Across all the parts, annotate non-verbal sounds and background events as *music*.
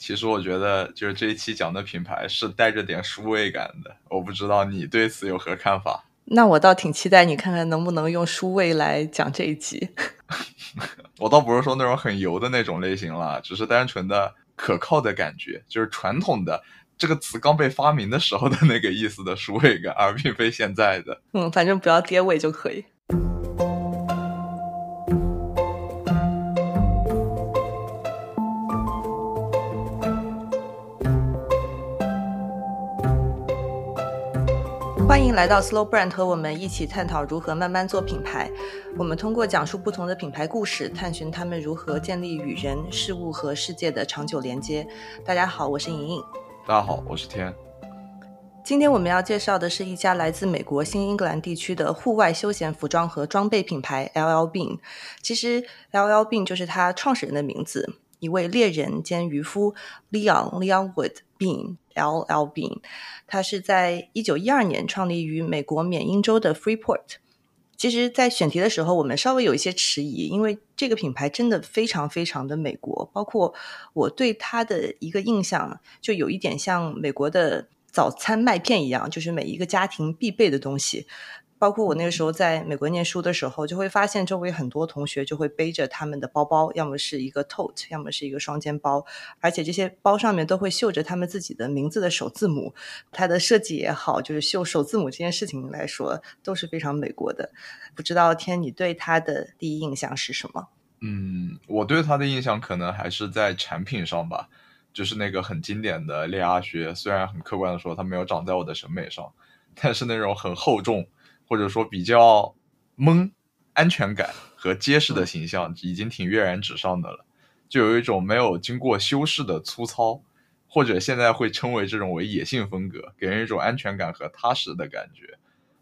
其实我觉得，就是这一期讲的品牌是带着点书味感的。我不知道你对此有何看法？*laughs* 那我倒挺期待你看看能不能用书味来讲这一集。*laughs* 我倒不是说那种很油的那种类型了，只是单纯的可靠的感觉，就是传统的这个词刚被发明的时候的那个意思的书味感，而并非现在的。嗯，反正不要跌位就可以。欢迎来到 Slow Brand，和我们一起探讨如何慢慢做品牌。我们通过讲述不同的品牌故事，探寻他们如何建立与人、事物和世界的长久连接。大家好，我是莹莹。大家好，我是天。今天我们要介绍的是一家来自美国新英格兰地区的户外休闲服装和装备品牌 LL Bean。其实 LL Bean 就是它创始人的名字，一位猎人兼渔夫 Leon Leon Wood L.L. Bean，他是在一九一二年创立于美国缅因州的 Freeport。其实，在选题的时候，我们稍微有一些迟疑，因为这个品牌真的非常非常的美国。包括我对它的一个印象，就有一点像美国的早餐麦片一样，就是每一个家庭必备的东西。包括我那个时候在美国念书的时候，就会发现周围很多同学就会背着他们的包包，要么是一个 tote，要么是一个双肩包，而且这些包上面都会绣着他们自己的名字的首字母。它的设计也好，就是绣首字母这件事情来说，都是非常美国的。不知道天，你对它的第一印象是什么？嗯，我对它的印象可能还是在产品上吧，就是那个很经典的猎鸭靴。虽然很客观的说，它没有长在我的审美上，但是那种很厚重。或者说比较懵、安全感和结实的形象已经挺跃然纸上的了，就有一种没有经过修饰的粗糙，或者现在会称为这种为野性风格，给人一种安全感和踏实的感觉。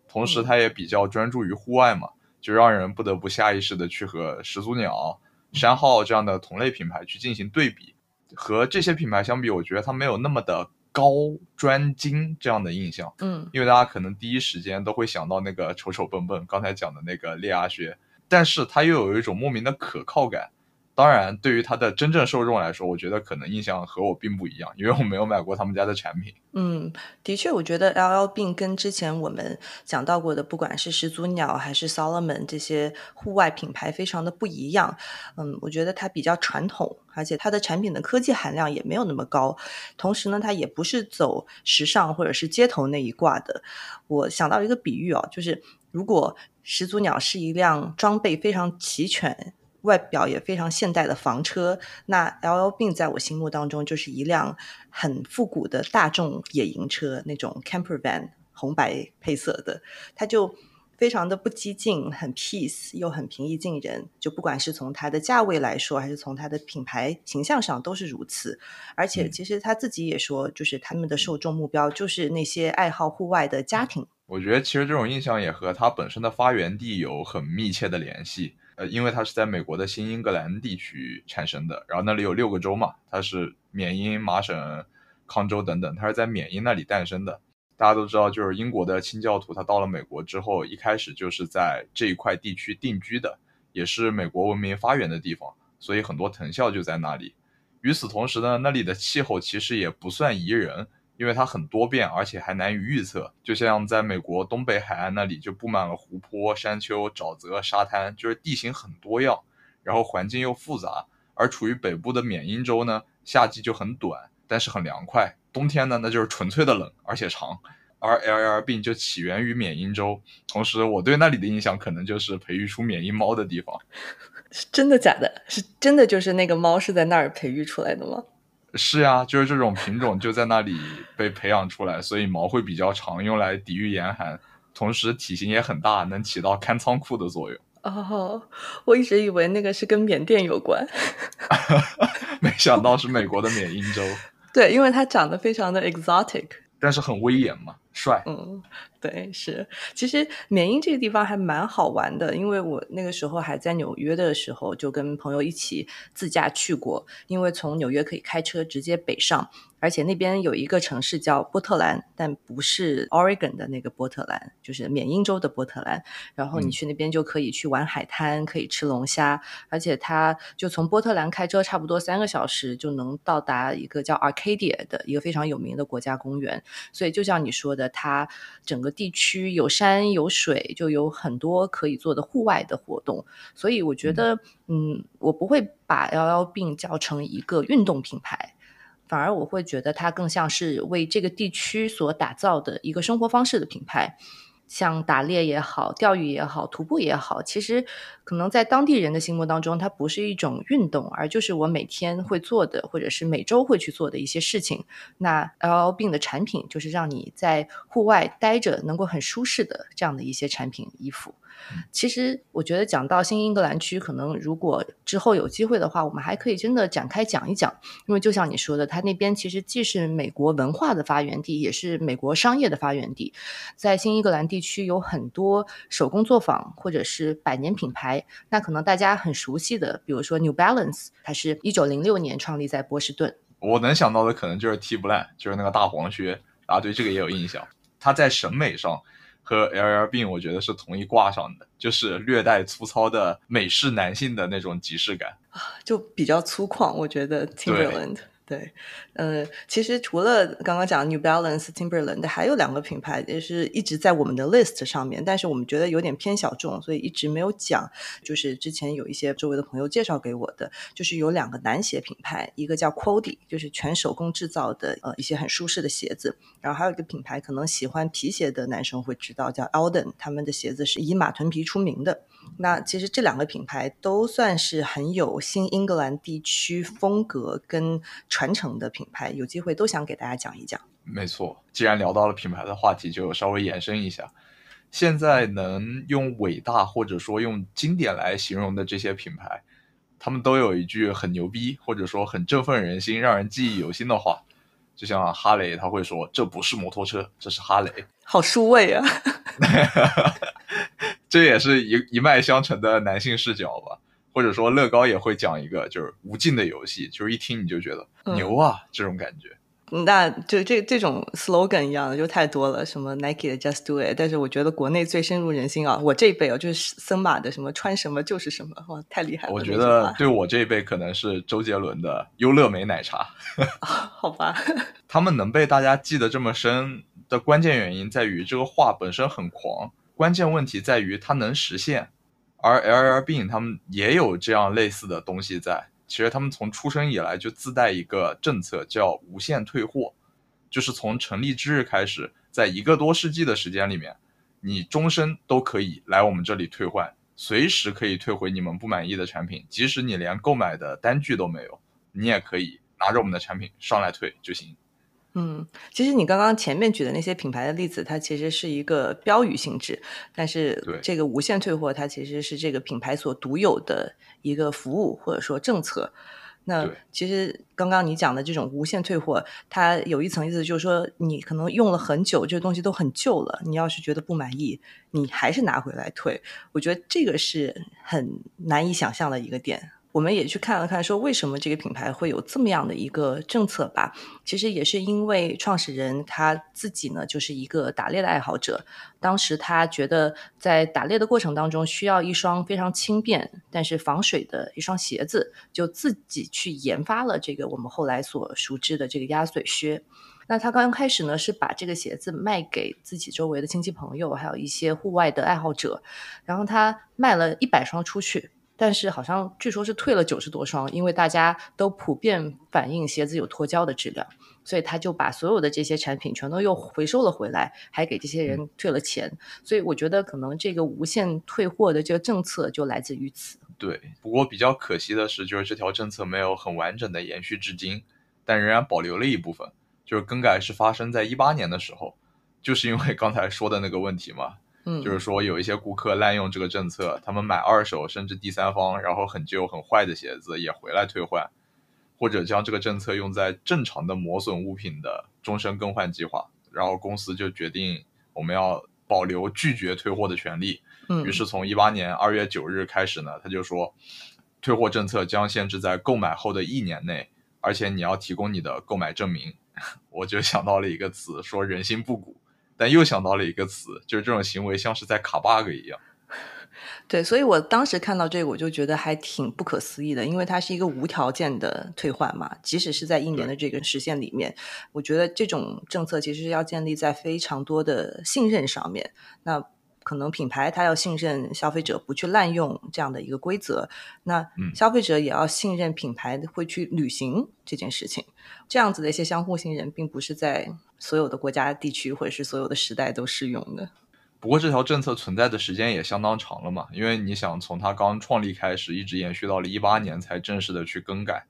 同时，它也比较专注于户外嘛，就让人不得不下意识的去和始祖鸟、山号这样的同类品牌去进行对比。和这些品牌相比，我觉得它没有那么的。高专精这样的印象，嗯，因为大家可能第一时间都会想到那个丑丑笨笨，刚才讲的那个猎牙学，但是它又有一种莫名的可靠感。当然，对于它的真正受众来说，我觉得可能印象和我并不一样，因为我没有买过他们家的产品。嗯，的确，我觉得 L L Bean 跟之前我们讲到过的，不管是始祖鸟还是 Solomon 这些户外品牌，非常的不一样。嗯，我觉得它比较传统，而且它的产品的科技含量也没有那么高。同时呢，它也不是走时尚或者是街头那一挂的。我想到一个比喻哦，就是如果始祖鸟是一辆装备非常齐全。外表也非常现代的房车，那 L L B 在我心目当中就是一辆很复古的大众野营车，那种 camper van，红白配色的，它就非常的不激进，很 peace，又很平易近人。就不管是从它的价位来说，还是从它的品牌形象上，都是如此。而且其实他自己也说，就是他们的受众目标就是那些爱好户外的家庭。我觉得其实这种印象也和它本身的发源地有很密切的联系。呃，因为它是在美国的新英格兰地区产生的，然后那里有六个州嘛，它是缅因、麻省、康州等等，它是在缅因那里诞生的。大家都知道，就是英国的清教徒，他到了美国之后，一开始就是在这一块地区定居的，也是美国文明发源的地方，所以很多藤校就在那里。与此同时呢，那里的气候其实也不算宜人。因为它很多变，而且还难以预测。就像在美国东北海岸那里，就布满了湖泊、山丘、沼泽、沙滩，就是地形很多样，然后环境又复杂。而处于北部的缅因州呢，夏季就很短，但是很凉快；冬天呢，那就是纯粹的冷，而且长。而 L L 病就起源于缅因州，同时我对那里的印象可能就是培育出缅因猫的地方。*laughs* 是真的假的？是真的就是那个猫是在那儿培育出来的吗？是呀，就是这种品种就在那里被培养出来，所以毛会比较长，用来抵御严寒，同时体型也很大，能起到看仓库的作用。哦，我一直以为那个是跟缅甸有关，*laughs* 没想到是美国的缅因州。*laughs* 对，因为它长得非常的 exotic，但是很威严嘛，帅。嗯，对，是。其实缅因这个地方还蛮好玩的，因为我那个时候还在纽约的时候，就跟朋友一起自驾去过。因为从纽约可以开车直接北上。而且那边有一个城市叫波特兰，但不是 Oregon 的那个波特兰，就是缅因州的波特兰。然后你去那边就可以去玩海滩，可以吃龙虾。而且它就从波特兰开车差不多三个小时就能到达一个叫 Arcadia 的一个非常有名的国家公园。所以就像你说的，它整个地区有山有水，就有很多可以做的户外的活动。所以我觉得，嗯，我不会把幺幺病叫成一个运动品牌。反而我会觉得它更像是为这个地区所打造的一个生活方式的品牌，像打猎也好、钓鱼也好、徒步也好，其实可能在当地人的心目当中，它不是一种运动，而就是我每天会做的，或者是每周会去做的一些事情。那 L L 病的产品就是让你在户外待着能够很舒适的这样的一些产品衣服。其实我觉得讲到新英格兰区，可能如果之后有机会的话，我们还可以真的展开讲一讲。因为就像你说的，它那边其实既是美国文化的发源地，也是美国商业的发源地。在新英格兰地区有很多手工作坊或者是百年品牌。那可能大家很熟悉的，比如说 New Balance，它是一九零六年创立在波士顿。我能想到的可能就是 T b l a n 就是那个大黄靴啊，对这个也有印象。它在审美上。和 L L 病我觉得是同一挂上的，就是略带粗糙的美式男性的那种即视感啊，就比较粗犷。我觉得 Timberland。对，呃，其实除了刚刚讲 New Balance、Timberland，还有两个品牌也是一直在我们的 list 上面，但是我们觉得有点偏小众，所以一直没有讲。就是之前有一些周围的朋友介绍给我的，就是有两个男鞋品牌，一个叫 Quody，就是全手工制造的呃一些很舒适的鞋子，然后还有一个品牌，可能喜欢皮鞋的男生会知道，叫 Alden，他们的鞋子是以马臀皮出名的。那其实这两个品牌都算是很有新英格兰地区风格跟传承的品牌，有机会都想给大家讲一讲。没错，既然聊到了品牌的话题，就稍微延伸一下。现在能用伟大或者说用经典来形容的这些品牌，他们都有一句很牛逼或者说很振奋人心、让人记忆犹新的话。就像哈雷，他会说：“这不是摩托车，这是哈雷。”好数位啊！这也是一一脉相承的男性视角吧，或者说乐高也会讲一个，就是无尽的游戏，就是一听你就觉得牛啊，这种感觉。那就这这种 slogan 一样的就太多了，什么 Nike 的 Just Do It，但是我觉得国内最深入人心啊，我这一辈啊就是森马的什么穿什么就是什么，哇，太厉害了。我觉得对我这一辈可能是周杰伦的优乐美奶茶。*laughs* 好吧，*laughs* 他们能被大家记得这么深的关键原因在于这个话本身很狂。关键问题在于它能实现，而 LLB 他们也有这样类似的东西在。其实他们从出生以来就自带一个政策，叫无限退货，就是从成立之日开始，在一个多世纪的时间里面，你终身都可以来我们这里退换，随时可以退回你们不满意的产品，即使你连购买的单据都没有，你也可以拿着我们的产品上来退就行。嗯，其实你刚刚前面举的那些品牌的例子，它其实是一个标语性质，但是这个无限退货，它其实是这个品牌所独有的一个服务或者说政策。那其实刚刚你讲的这种无限退货，它有一层意思，就是说你可能用了很久，这个东西都很旧了，你要是觉得不满意，你还是拿回来退。我觉得这个是很难以想象的一个点。我们也去看了看，说为什么这个品牌会有这么样的一个政策吧？其实也是因为创始人他自己呢，就是一个打猎的爱好者。当时他觉得在打猎的过程当中，需要一双非常轻便但是防水的一双鞋子，就自己去研发了这个我们后来所熟知的这个鸭嘴靴。那他刚刚开始呢，是把这个鞋子卖给自己周围的亲戚朋友，还有一些户外的爱好者，然后他卖了一百双出去。但是好像据说是退了九十多双，因为大家都普遍反映鞋子有脱胶的质量，所以他就把所有的这些产品全都又回收了回来，还给这些人退了钱。所以我觉得可能这个无限退货的这个政策就来自于此。对，不过比较可惜的是，就是这条政策没有很完整的延续至今，但仍然保留了一部分。就是更改是发生在一八年的时候，就是因为刚才说的那个问题嘛。就是说，有一些顾客滥用这个政策，他们买二手甚至第三方，然后很旧很坏的鞋子也回来退换，或者将这个政策用在正常的磨损物品的终身更换计划。然后公司就决定我们要保留拒绝退货的权利。嗯，于是从一八年二月九日开始呢，他就说，退货政策将限制在购买后的一年内，而且你要提供你的购买证明。*laughs* 我就想到了一个词，说人心不古，但又想到了一个词，就是这种行为像是在卡 bug 一样。对，所以我当时看到这个，我就觉得还挺不可思议的，因为它是一个无条件的退换嘛，即使是在一年的这个时限里面，我觉得这种政策其实是要建立在非常多的信任上面。那可能品牌它要信任消费者不去滥用这样的一个规则，那消费者也要信任品牌会去履行这件事情。这样子的一些相互信任，并不是在所有的国家、地区或者是所有的时代都适用的。不过这条政策存在的时间也相当长了嘛，因为你想从它刚创立开始，一直延续到了一八年才正式的去更改，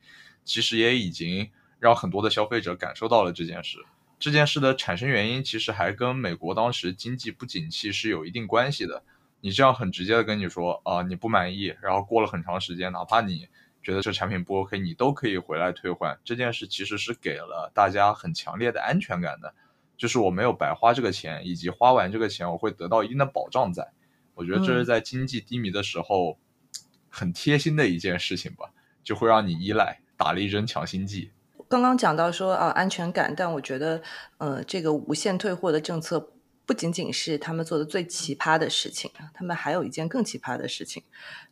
其实也已经让很多的消费者感受到了这件事。这件事的产生原因其实还跟美国当时经济不景气是有一定关系的。你这样很直接的跟你说啊，你不满意，然后过了很长时间，哪怕你觉得这产品不 OK，你都可以回来退换。这件事其实是给了大家很强烈的安全感的。就是我没有白花这个钱，以及花完这个钱我会得到一定的保障，在我觉得这是在经济低迷的时候很贴心的一件事情吧，就会让你依赖，打了一针强心剂。刚刚讲到说啊安全感，但我觉得呃这个无限退货的政策不仅仅是他们做的最奇葩的事情，他们还有一件更奇葩的事情，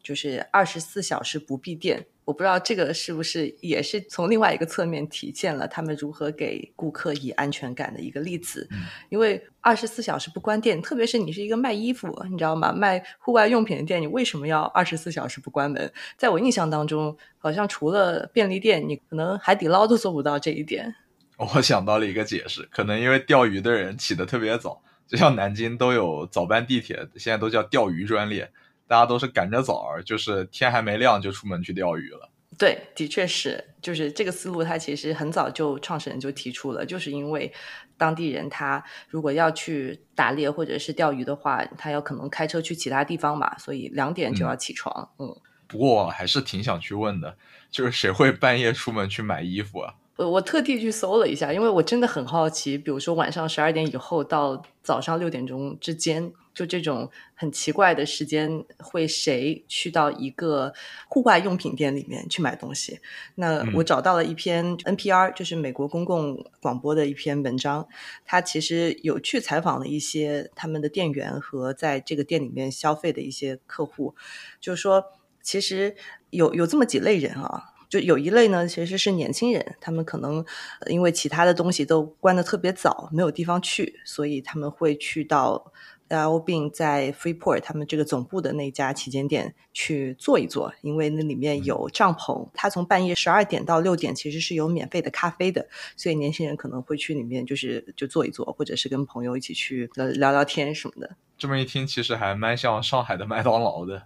就是二十四小时不闭店。我不知道这个是不是也是从另外一个侧面体现了他们如何给顾客以安全感的一个例子。因为二十四小时不关店，特别是你是一个卖衣服，你知道吗？卖户外用品的店，你为什么要二十四小时不关门？在我印象当中，好像除了便利店，你可能海底捞都做不到这一点。*laughs* 我想到了一个解释，可能因为钓鱼的人起得特别早，就像南京都有早班地铁，现在都叫钓鱼专列。大家都是赶着早儿，就是天还没亮就出门去钓鱼了。对，的确是，就是这个思路，他其实很早就创始人就提出了，就是因为当地人他如果要去打猎或者是钓鱼的话，他要可能开车去其他地方嘛，所以两点就要起床。嗯，不过我还是挺想去问的，就是谁会半夜出门去买衣服啊？我我特地去搜了一下，因为我真的很好奇，比如说晚上十二点以后到早上六点钟之间。就这种很奇怪的时间，会谁去到一个户外用品店里面去买东西？那我找到了一篇 NPR，就是美国公共广播的一篇文章，他其实有去采访了一些他们的店员和在这个店里面消费的一些客户，就是说，其实有有这么几类人啊，就有一类呢，其实是年轻人，他们可能因为其他的东西都关的特别早，没有地方去，所以他们会去到。L 并在 Freeport 他们这个总部的那家旗舰店去坐一坐，因为那里面有帐篷。它从半夜十二点到六点其实是有免费的咖啡的，所以年轻人可能会去里面就是就坐一坐，或者是跟朋友一起去聊聊天什么的。这么一听，其实还蛮像上海的麦当劳的。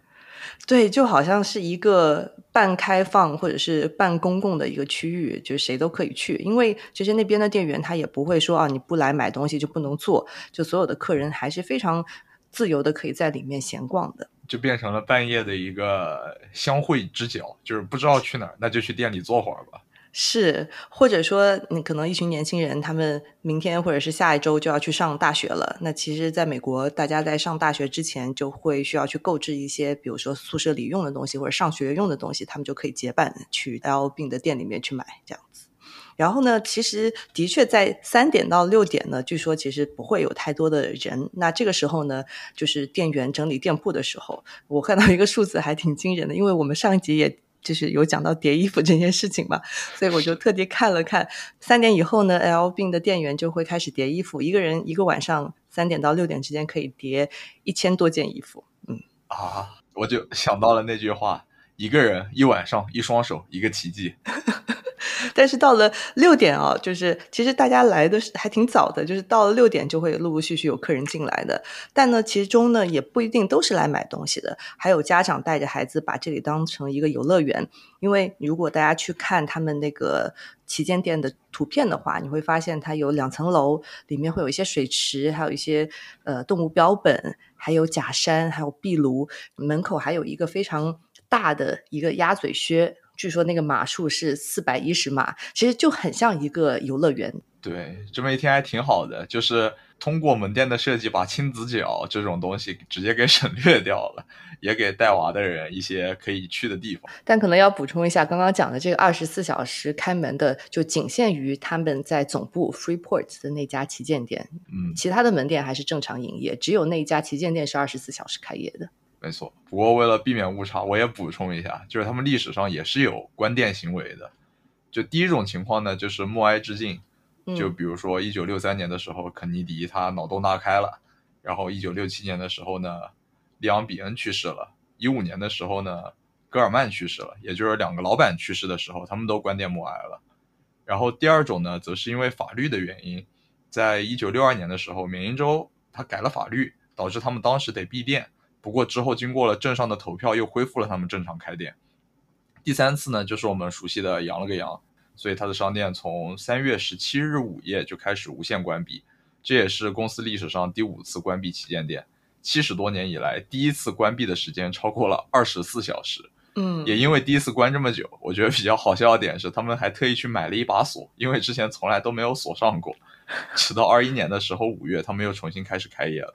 对，就好像是一个半开放或者是半公共的一个区域，就是谁都可以去。因为其实那边的店员他也不会说啊，你不来买东西就不能做，就所有的客人还是非常自由的，可以在里面闲逛的。就变成了半夜的一个相会之角，就是不知道去哪儿，那就去店里坐会儿吧。是，或者说你可能一群年轻人，他们明天或者是下一周就要去上大学了。那其实，在美国，大家在上大学之前就会需要去购置一些，比如说宿舍里用的东西或者上学用的东西，他们就可以结伴去 L 病的店里面去买这样子。然后呢，其实的确在三点到六点呢，据说其实不会有太多的人。那这个时候呢，就是店员整理店铺的时候，我看到一个数字还挺惊人的，因为我们上一集也。就是有讲到叠衣服这件事情嘛，所以我就特地看了看，三点以后呢，L 病的店员就会开始叠衣服，一个人一个晚上三点到六点之间可以叠一千多件衣服。嗯啊，我就想到了那句话：一个人一晚上一双手，一个奇迹。但是到了六点啊，就是其实大家来的是还挺早的，就是到了六点就会陆陆续续有客人进来的。但呢，其中呢也不一定都是来买东西的，还有家长带着孩子把这里当成一个游乐园。因为如果大家去看他们那个旗舰店的图片的话，你会发现它有两层楼，里面会有一些水池，还有一些呃动物标本，还有假山，还有壁炉，门口还有一个非常大的一个鸭嘴靴。据说那个码数是四百一十码，其实就很像一个游乐园。对，这么一听还挺好的，就是通过门店的设计，把亲子角这种东西直接给 *laughs* 省略掉了，也给带娃的人一些可以去的地方。但可能要补充一下，刚刚讲的这个二十四小时开门的，就仅限于他们在总部 Freeport 的那家旗舰店，嗯，其他的门店还是正常营业，只有那一家旗舰店是二十四小时开业的。没错。不过为了避免误差，我也补充一下，就是他们历史上也是有关店行为的。就第一种情况呢，就是默哀致敬。就比如说，一九六三年的时候，肯尼迪他脑洞大开了；然后一九六七年的时候呢，利昂比恩去世了；一五年的时候呢，戈尔曼去世了。也就是两个老板去世的时候，他们都关店默哀了。然后第二种呢，则是因为法律的原因，在一九六二年的时候，缅因州他改了法律，导致他们当时得闭店。不过之后经过了镇上的投票，又恢复了他们正常开店。第三次呢，就是我们熟悉的羊了个羊。所以他的商店从三月十七日午夜就开始无限关闭，这也是公司历史上第五次关闭旗舰店。七十多年以来，第一次关闭的时间超过了二十四小时。嗯，也因为第一次关这么久，我觉得比较好笑的点是，他们还特意去买了一把锁，因为之前从来都没有锁上过。直到二一年的时候五月，他们又重新开始开业了。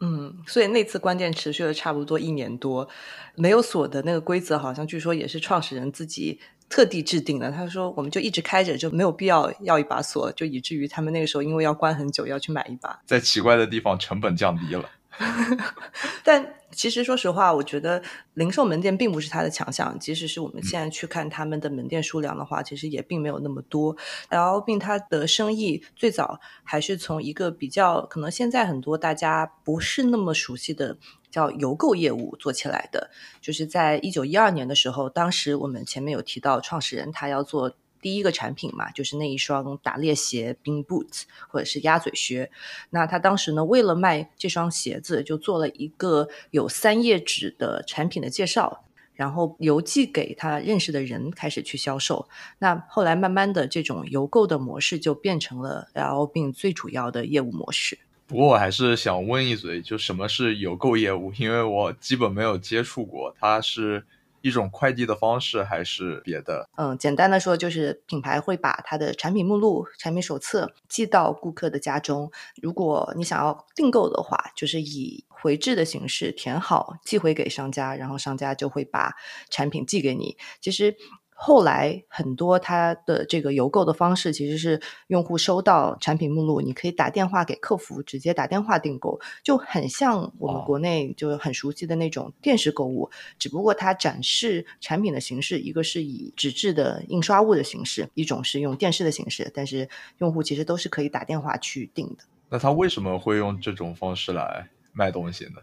嗯，所以那次关店持续了差不多一年多，没有锁的那个规则，好像据说也是创始人自己。特地制定的，他说我们就一直开着，就没有必要要一把锁，就以至于他们那个时候因为要关很久，要去买一把。在奇怪的地方，成本降低了。*laughs* 但其实说实话，我觉得零售门店并不是它的强项。即使是我们现在去看他们的门店数量的话，其实也并没有那么多。L 并它的生意最早还是从一个比较可能现在很多大家不是那么熟悉的叫邮购业务做起来的。就是在一九一二年的时候，当时我们前面有提到创始人他要做。第一个产品嘛，就是那一双打猎鞋 （Bin Boot） 或者是鸭嘴靴。那他当时呢，为了卖这双鞋子，就做了一个有三页纸的产品的介绍，然后邮寄给他认识的人，开始去销售。那后来慢慢的，这种邮购的模式就变成了 L B 最主要的业务模式。不过我还是想问一嘴，就什么是邮购业务？因为我基本没有接触过，它是。一种快递的方式还是别的？嗯，简单的说就是品牌会把它的产品目录、产品手册寄到顾客的家中。如果你想要订购的话，就是以回执的形式填好寄回给商家，然后商家就会把产品寄给你。其实。后来很多它的这个邮购的方式，其实是用户收到产品目录，你可以打电话给客服，直接打电话订购，就很像我们国内就很熟悉的那种电视购物。只不过它展示产品的形式，一个是以纸质的印刷物的形式，一种是用电视的形式，但是用户其实都是可以打电话去订的。那他为什么会用这种方式来卖东西呢？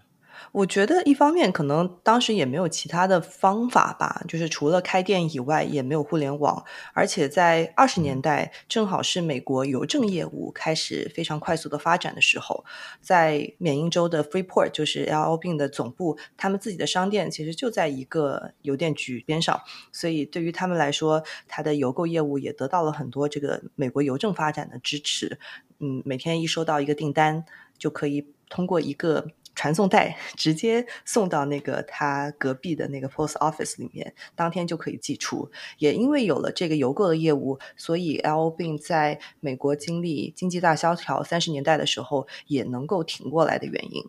我觉得一方面可能当时也没有其他的方法吧，就是除了开店以外，也没有互联网，而且在二十年代正好是美国邮政业务开始非常快速的发展的时候，在缅因州的 Freeport 就是 L B 的总部，他们自己的商店其实就在一个邮电局边上，所以对于他们来说，他的邮购业务也得到了很多这个美国邮政发展的支持。嗯，每天一收到一个订单，就可以通过一个。传送带 *laughs* 直接送到那个他隔壁的那个 post office 里面，当天就可以寄出。也因为有了这个邮购的业务，所以 L B 在美国经历经济大萧条三十年代的时候也能够挺过来的原因。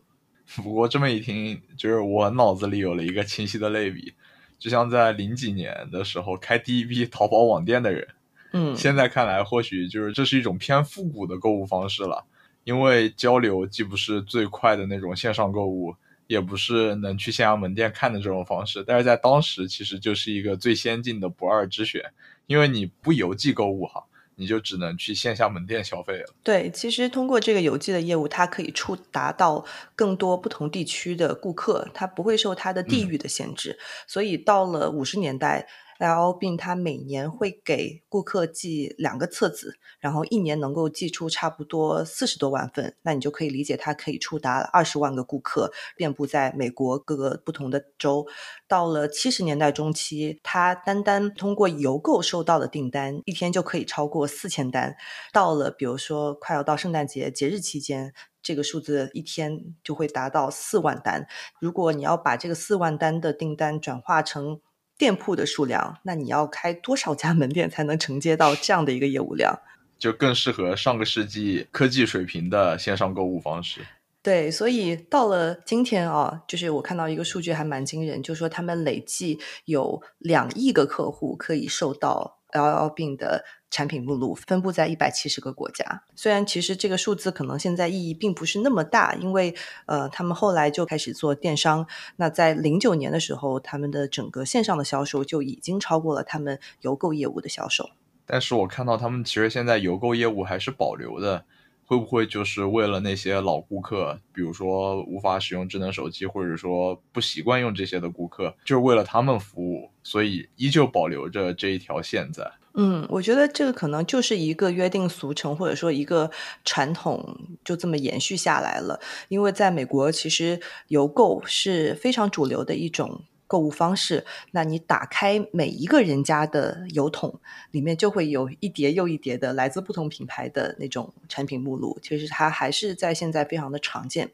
*laughs* 不过这么一听，就是我脑子里有了一个清晰的类比，就像在零几年的时候开第一批淘宝网店的人，嗯，现在看来或许就是这是一种偏复古的购物方式了。因为交流既不是最快的那种线上购物，也不是能去线下门店看的这种方式，但是在当时其实就是一个最先进的不二之选。因为你不邮寄购物哈，你就只能去线下门店消费了。对，其实通过这个邮寄的业务，它可以触达到更多不同地区的顾客，它不会受它的地域的限制。所以到了五十年代。L. B.，它每年会给顾客寄两个册子，然后一年能够寄出差不多四十多万份，那你就可以理解它可以触达二十万个顾客，遍布在美国各个不同的州。到了七十年代中期，它单单通过邮购收到的订单，一天就可以超过四千单。到了比如说快要到圣诞节节日期间，这个数字一天就会达到四万单。如果你要把这个四万单的订单转化成店铺的数量，那你要开多少家门店才能承接到这样的一个业务量？*laughs* 就更适合上个世纪科技水平的线上购物方式。对，所以到了今天啊，就是我看到一个数据还蛮惊人，就说他们累计有两亿个客户可以受到 LL 病的产品目录，分布在一百七十个国家。虽然其实这个数字可能现在意义并不是那么大，因为呃，他们后来就开始做电商。那在零九年的时候，他们的整个线上的销售就已经超过了他们邮购业务的销售。但是我看到他们其实现在邮购业务还是保留的。会不会就是为了那些老顾客，比如说无法使用智能手机，或者说不习惯用这些的顾客，就是为了他们服务，所以依旧保留着这一条线在？嗯，我觉得这个可能就是一个约定俗成，或者说一个传统，就这么延续下来了。因为在美国，其实邮购是非常主流的一种。购物方式，那你打开每一个人家的邮筒，里面就会有一叠又一叠的来自不同品牌的那种产品目录。其实它还是在现在非常的常见。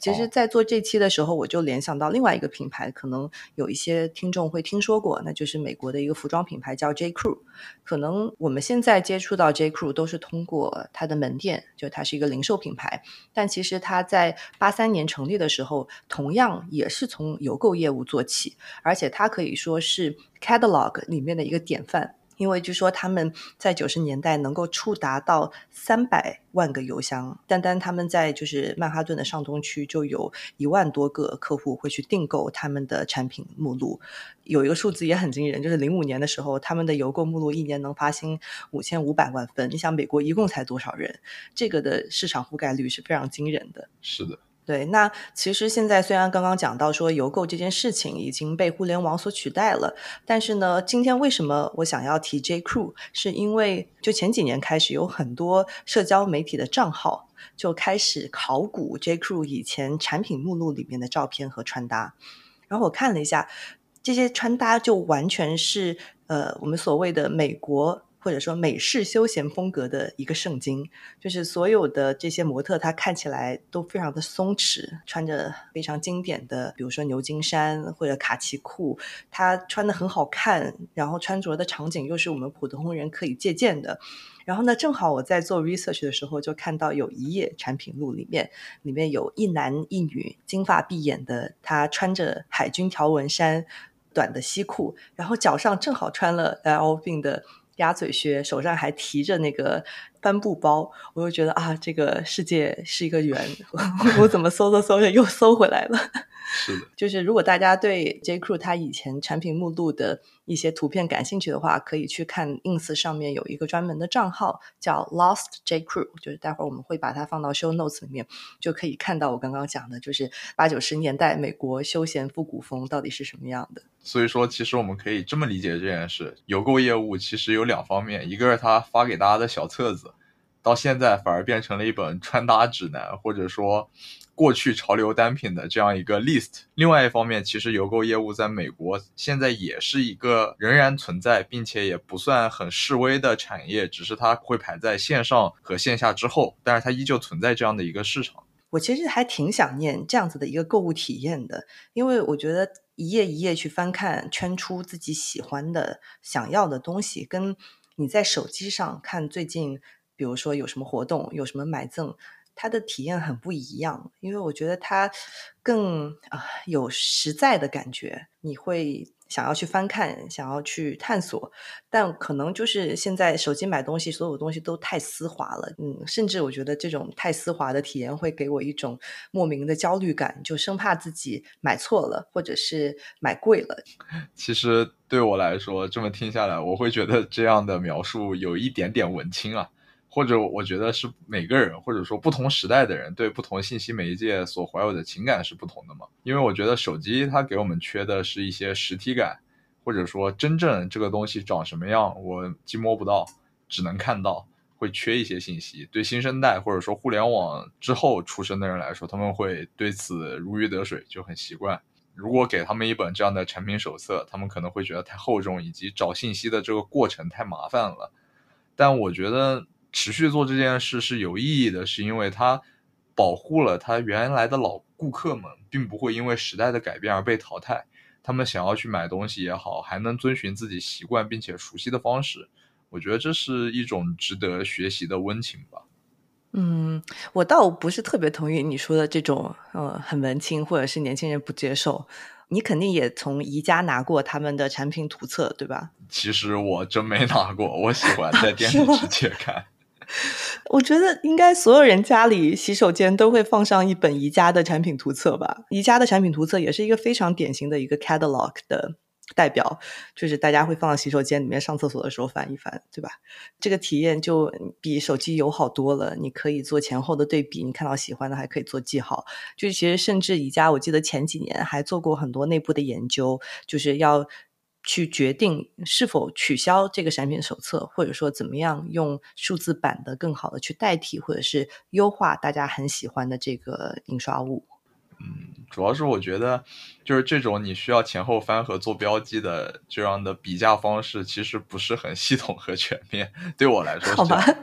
其实，在做这期的时候，我就联想到另外一个品牌，可能有一些听众会听说过，那就是美国的一个服装品牌叫 J Crew。可能我们现在接触到 J Crew 都是通过它的门店，就它是一个零售品牌。但其实它在八三年成立的时候，同样也是从邮购业务做起，而且它可以说是 Catalog 里面的一个典范。因为据说他们在九十年代能够触达到三百万个邮箱，单单他们在就是曼哈顿的上东区就有一万多个客户会去订购他们的产品目录。有一个数字也很惊人，就是零五年的时候，他们的邮购目录一年能发行五千五百万份。你想美国一共才多少人？这个的市场覆盖率是非常惊人的。是的。对，那其实现在虽然刚刚讲到说邮购这件事情已经被互联网所取代了，但是呢，今天为什么我想要提 J Crew，是因为就前几年开始有很多社交媒体的账号就开始考古 J Crew 以前产品目录里面的照片和穿搭，然后我看了一下，这些穿搭就完全是呃我们所谓的美国。或者说美式休闲风格的一个圣经，就是所有的这些模特，她看起来都非常的松弛，穿着非常经典的，比如说牛津衫或者卡其裤，她穿的很好看，然后穿着的场景又是我们普通人可以借鉴的。然后呢，正好我在做 research 的时候，就看到有一页产品录里面，里面有一男一女，金发碧眼的，他穿着海军条纹衫、短的西裤，然后脚上正好穿了 L V 的。鸭嘴靴，手上还提着那个帆布包，我就觉得啊，这个世界是一个圆。*laughs* 我怎么搜搜搜着又搜回来了？*laughs* 是的，就是如果大家对 J Crew 它以前产品目录的一些图片感兴趣的话，可以去看 Ins 上面有一个专门的账号叫 Lost J Crew，就是待会儿我们会把它放到 Show Notes 里面，就可以看到我刚刚讲的，就是八九十年代美国休闲复古风到底是什么样的。所以说，其实我们可以这么理解这件事：邮购业务其实有两方面，一个是他发给大家的小册子，到现在反而变成了一本穿搭指南，或者说。过去潮流单品的这样一个 list。另外一方面，其实邮购业务在美国现在也是一个仍然存在，并且也不算很示威的产业，只是它会排在线上和线下之后，但是它依旧存在这样的一个市场。我其实还挺想念这样子的一个购物体验的，因为我觉得一页一页去翻看，圈出自己喜欢的、想要的东西，跟你在手机上看最近，比如说有什么活动，有什么买赠。它的体验很不一样，因为我觉得它更啊有实在的感觉，你会想要去翻看，想要去探索。但可能就是现在手机买东西，所有东西都太丝滑了，嗯，甚至我觉得这种太丝滑的体验会给我一种莫名的焦虑感，就生怕自己买错了，或者是买贵了。*laughs* 其实对我来说，这么听下来，我会觉得这样的描述有一点点文青啊。或者我觉得是每个人，或者说不同时代的人对不同信息媒介所怀有的情感是不同的嘛？因为我觉得手机它给我们缺的是一些实体感，或者说真正这个东西长什么样，我既摸不到，只能看到，会缺一些信息。对新生代或者说互联网之后出生的人来说，他们会对此如鱼得水，就很习惯。如果给他们一本这样的产品手册，他们可能会觉得太厚重，以及找信息的这个过程太麻烦了。但我觉得。持续做这件事是有意义的，是因为它保护了它原来的老顾客们，并不会因为时代的改变而被淘汰。他们想要去买东西也好，还能遵循自己习惯并且熟悉的方式。我觉得这是一种值得学习的温情吧。嗯，我倒不是特别同意你说的这种，呃，很文青或者是年轻人不接受。你肯定也从宜家拿过他们的产品图册，对吧？其实我真没拿过，我喜欢在店里 *laughs* 直接看。我觉得应该所有人家里洗手间都会放上一本宜家的产品图册吧。宜家的产品图册也是一个非常典型的一个 catalog 的。代表就是大家会放到洗手间里面上厕所的时候翻一翻，对吧？这个体验就比手机友好多了。你可以做前后的对比，你看到喜欢的还可以做记号。就其实甚至宜家，我记得前几年还做过很多内部的研究，就是要去决定是否取消这个产品手册，或者说怎么样用数字版的更好的去代替，或者是优化大家很喜欢的这个印刷物。嗯，主要是我觉得，就是这种你需要前后翻和做标记的这样的比价方式，其实不是很系统和全面。对我来说是这样。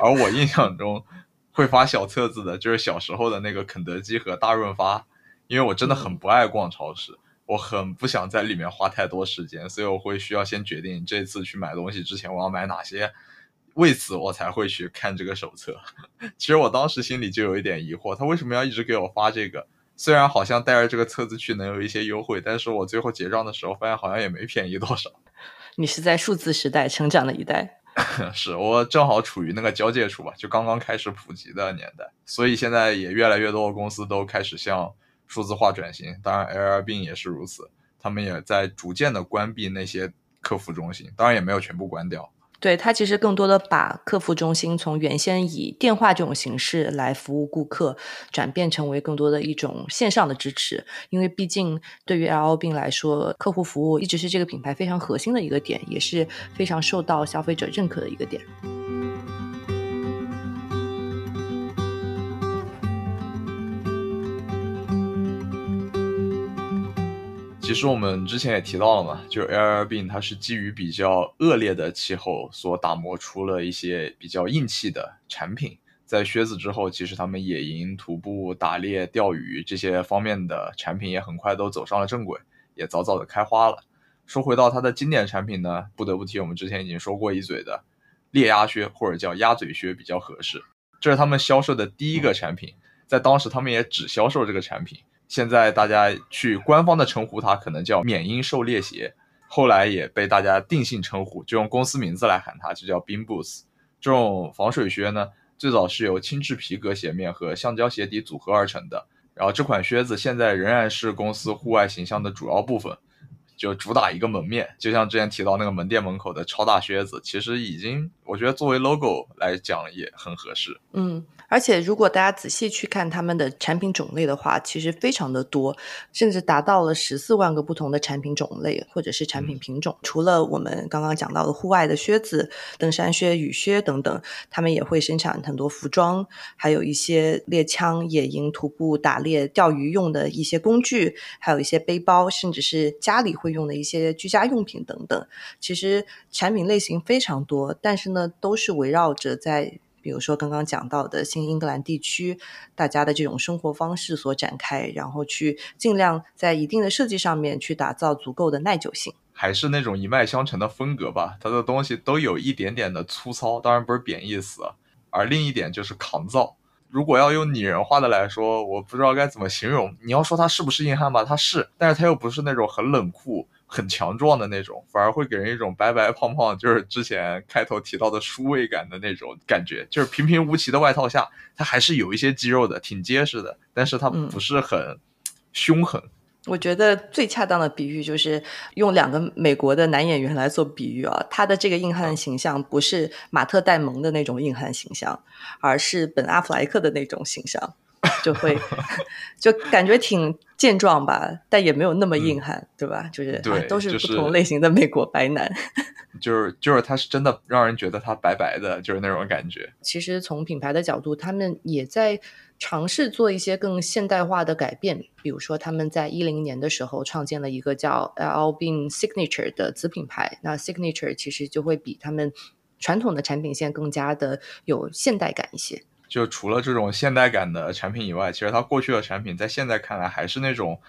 而我印象中会发小册子的，就是小时候的那个肯德基和大润发，因为我真的很不爱逛超市，我很不想在里面花太多时间，所以我会需要先决定这次去买东西之前我要买哪些，为此我才会去看这个手册。*laughs* 其实我当时心里就有一点疑惑，他为什么要一直给我发这个？虽然好像带着这个册子去能有一些优惠，但是我最后结账的时候发现好像也没便宜多少。*laughs* 你是在数字时代成长的一代，*laughs* 是我正好处于那个交界处吧，就刚刚开始普及的年代，所以现在也越来越多的公司都开始向数字化转型。当然，L R B 也是如此，他们也在逐渐的关闭那些客服中心，当然也没有全部关掉。对它其实更多的把客服中心从原先以电话这种形式来服务顾客，转变成为更多的一种线上的支持。因为毕竟对于 L 病来说，客户服务一直是这个品牌非常核心的一个点，也是非常受到消费者认可的一个点。其实我们之前也提到了嘛，就 Air b 它是基于比较恶劣的气候所打磨出了一些比较硬气的产品。在靴子之后，其实他们野营、徒步、打猎、钓鱼这些方面的产品也很快都走上了正轨，也早早的开花了。说回到它的经典产品呢，不得不提我们之前已经说过一嘴的猎鸭靴，或者叫鸭嘴靴比较合适。这是他们销售的第一个产品，在当时他们也只销售这个产品。现在大家去官方的称呼它可能叫缅因狩猎鞋，后来也被大家定性称呼，就用公司名字来喊它，就叫 Beam Boots。这种防水靴呢，最早是由轻质皮革鞋面和橡胶鞋底组合而成的。然后这款靴子现在仍然是公司户外形象的主要部分，就主打一个门面，就像之前提到那个门店门口的超大靴子，其实已经我觉得作为 logo 来讲也很合适。嗯。而且，如果大家仔细去看他们的产品种类的话，其实非常的多，甚至达到了十四万个不同的产品种类或者是产品品种。除了我们刚刚讲到的户外的靴子、登山靴、雨靴等等，他们也会生产很多服装，还有一些猎枪、野营、徒步、打猎、钓鱼用的一些工具，还有一些背包，甚至是家里会用的一些居家用品等等。其实产品类型非常多，但是呢，都是围绕着在。比如说刚刚讲到的新英格兰地区，大家的这种生活方式所展开，然后去尽量在一定的设计上面去打造足够的耐久性，还是那种一脉相承的风格吧。它的东西都有一点点的粗糙，当然不是贬义词，而另一点就是抗造。如果要用拟人化的来说，我不知道该怎么形容。你要说它是不是硬汉吧，它是，但是它又不是那种很冷酷。很强壮的那种，反而会给人一种白白胖胖，就是之前开头提到的舒味感的那种感觉。就是平平无奇的外套下，它还是有一些肌肉的，挺结实的，但是它不是很凶狠。我觉得最恰当的比喻就是用两个美国的男演员来做比喻啊，他的这个硬汉形象不是马特·戴蒙的那种硬汉形象，而是本·阿弗莱克的那种形象。就会 *laughs* 就感觉挺健壮吧，但也没有那么硬汉，对吧？就是对，都是不同类型的美国白男。*laughs* 就是就是，他是真的让人觉得他白白的，就是那种感觉。其实从品牌的角度，他们也在尝试做一些更现代化的改变。比如说，他们在一零年的时候创建了一个叫 L b n Signature 的子品牌。那 Signature 其实就会比他们传统的产品线更加的有现代感一些。就除了这种现代感的产品以外，其实它过去的产品在现在看来还是那种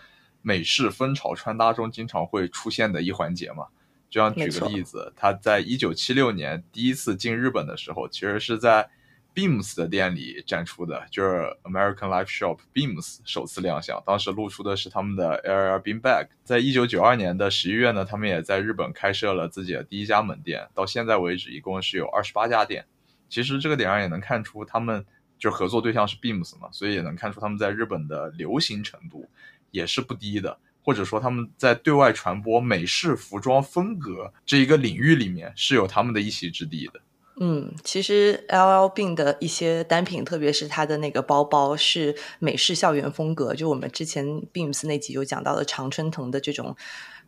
美式风潮穿搭中经常会出现的一环节嘛。就像举个例子，他在一九七六年第一次进日本的时候，其实是在 Beams 的店里展出的，就是 American Life Shop Beams 首次亮相。当时露出的是他们的 Air Bean Bag。在一九九二年的十一月呢，他们也在日本开设了自己的第一家门店。到现在为止，一共是有二十八家店。其实这个点上也能看出，他们就合作对象是 Beams 嘛，所以也能看出他们在日本的流行程度也是不低的。或者说他们在对外传播美式服装风格这一个领域里面是有他们的一席之地的。嗯，其实 L L Bean 的一些单品，特别是它的那个包包，是美式校园风格。就我们之前 Beams 那集有讲到的常春藤的这种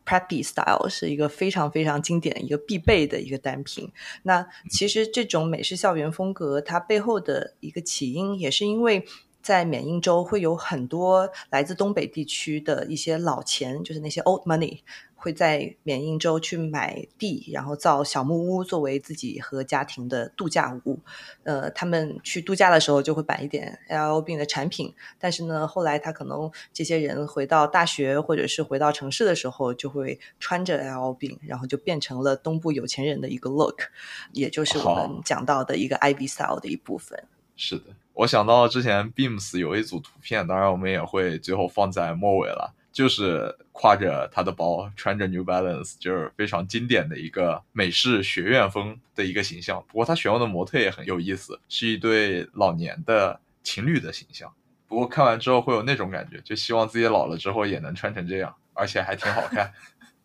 Preppy Style，是一个非常非常经典、一个必备的一个单品。那其实这种美式校园风格，它背后的一个起因，也是因为。在缅因州会有很多来自东北地区的一些老钱，就是那些 old money，会在缅因州去买地，然后造小木屋作为自己和家庭的度假屋。呃，他们去度假的时候就会摆一点 L B 的产品，但是呢，后来他可能这些人回到大学或者是回到城市的时候，就会穿着 L B，然后就变成了东部有钱人的一个 look，也就是我们讲到的一个 Ivy style 的一部分。是的。我想到之前 Beams 有一组图片，当然我们也会最后放在末尾了，就是挎着他的包，穿着 New Balance，就是非常经典的一个美式学院风的一个形象。不过他选用的模特也很有意思，是一对老年的情侣的形象。不过看完之后会有那种感觉，就希望自己老了之后也能穿成这样，而且还挺好看。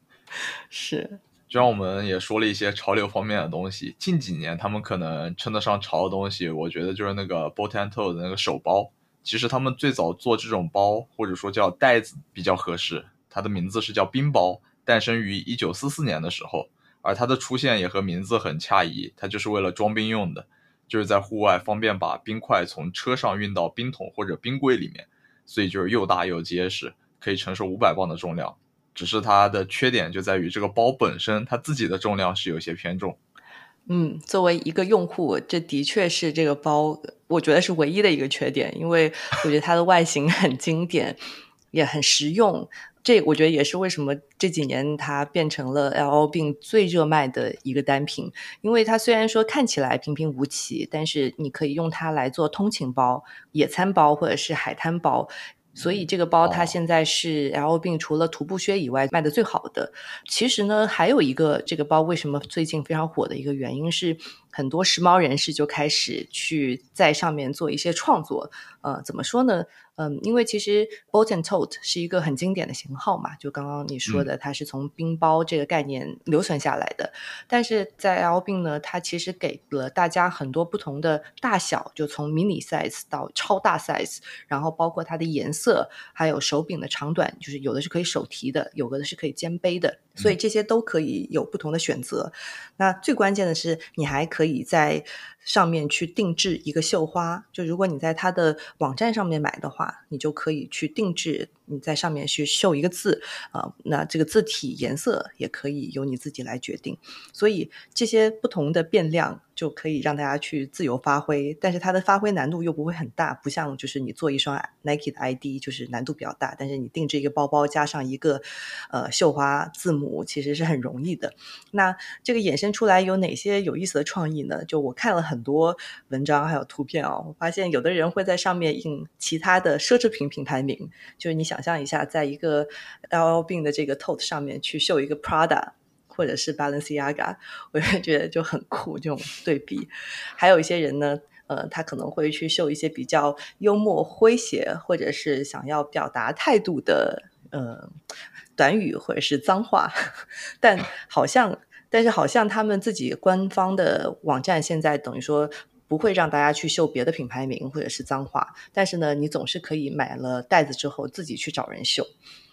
*laughs* 是。就像我们也说了一些潮流方面的东西，近几年他们可能称得上潮的东西，我觉得就是那个 Boat and Toe 的那个手包。其实他们最早做这种包，或者说叫袋子比较合适，它的名字是叫冰包，诞生于一九四四年的时候，而它的出现也和名字很恰宜，它就是为了装冰用的，就是在户外方便把冰块从车上运到冰桶或者冰柜里面，所以就是又大又结实，可以承受五百磅的重量。只是它的缺点就在于这个包本身它自己的重量是有些偏重。嗯，作为一个用户，这的确是这个包我觉得是唯一的一个缺点，因为我觉得它的外形很经典，也很实用。这我觉得也是为什么这几年它变成了 L O 病最热卖的一个单品，因为它虽然说看起来平平无奇，但是你可以用它来做通勤包、野餐包或者是海滩包。所以这个包它现在是 L 病除了徒步靴以外卖的最好的。其实呢，还有一个这个包为什么最近非常火的一个原因是。很多时髦人士就开始去在上面做一些创作，呃，怎么说呢？嗯，因为其实 boat and tote 是一个很经典的型号嘛，就刚刚你说的，它是从冰包这个概念留存下来的。但是在 L b i n 呢，它其实给了大家很多不同的大小，就从 mini size 到超大 size，然后包括它的颜色，还有手柄的长短，就是有的是可以手提的，有的是可以肩背的。所以这些都可以有不同的选择。那最关键的是，你还可以在上面去定制一个绣花。就如果你在它的网站上面买的话，你就可以去定制。你在上面去绣一个字啊，那这个字体颜色也可以由你自己来决定。所以这些不同的变量就可以让大家去自由发挥，但是它的发挥难度又不会很大，不像就是你做一双 Nike 的 ID 就是难度比较大，但是你定制一个包包加上一个呃绣花字母其实是很容易的。那这个衍生出来有哪些有意思的创意呢？就我看了很多文章还有图片哦，我发现有的人会在上面印其他的奢侈品品牌名，就是你想。想象一下，在一个 L L 病的这个 tote 上面去绣一个 Prada 或者是 Balenciaga，我就觉得就很酷。这种对比，还有一些人呢，呃，他可能会去绣一些比较幽默诙谐，或者是想要表达态度的呃短语或者是脏话。*laughs* 但好像，但是好像他们自己官方的网站现在等于说。不会让大家去绣别的品牌名或者是脏话，但是呢，你总是可以买了袋子之后自己去找人绣。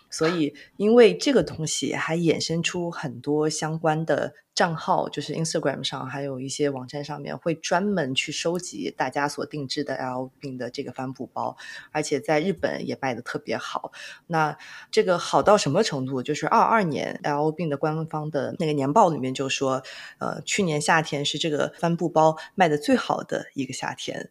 所以，因为这个东西还衍生出很多相关的账号，就是 Instagram 上还有一些网站上面会专门去收集大家所定制的 L 病的这个帆布包，而且在日本也卖的特别好。那这个好到什么程度？就是二二年 L 病的官方的那个年报里面就说，呃，去年夏天是这个帆布包卖的最好的一个夏天。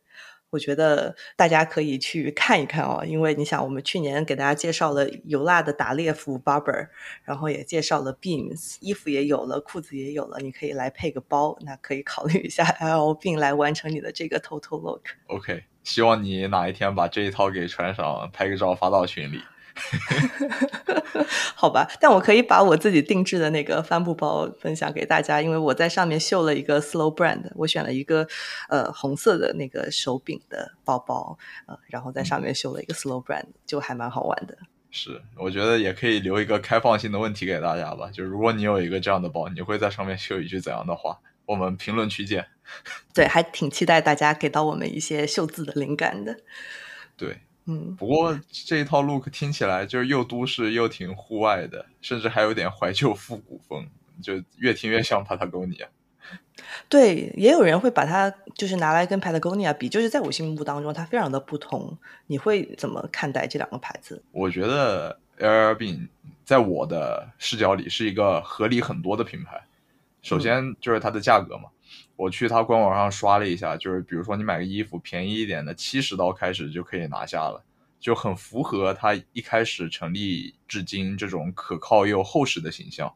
我觉得大家可以去看一看哦，因为你想，我们去年给大家介绍了油辣的打猎服 Barber，然后也介绍了 Beams，衣服也有了，裤子也有了，你可以来配个包，那可以考虑一下 L b e a m 来完成你的这个 Total Look。OK，希望你哪一天把这一套给穿上，拍个照发到群里。*laughs* 好吧，但我可以把我自己定制的那个帆布包分享给大家，因为我在上面绣了一个 Slow Brand，我选了一个呃红色的那个手柄的包包，呃，然后在上面绣了一个 Slow Brand，就还蛮好玩的。是，我觉得也可以留一个开放性的问题给大家吧，就如果你有一个这样的包，你会在上面绣一句怎样的话？我们评论区见。*laughs* 对，还挺期待大家给到我们一些绣字的灵感的。对。嗯，不过这一套 look 听起来就是又都市又挺户外的，甚至还有点怀旧复古风，就越听越像 Patagonia。对，也有人会把它就是拿来跟 Patagonia 比，就是在我心目当中它非常的不同。你会怎么看待这两个牌子？我觉得 Air Bean 在我的视角里是一个合理很多的品牌。首先就是它的价格嘛。我去他官网上刷了一下，就是比如说你买个衣服便宜一点的，七十刀开始就可以拿下了，就很符合他一开始成立至今这种可靠又厚实的形象。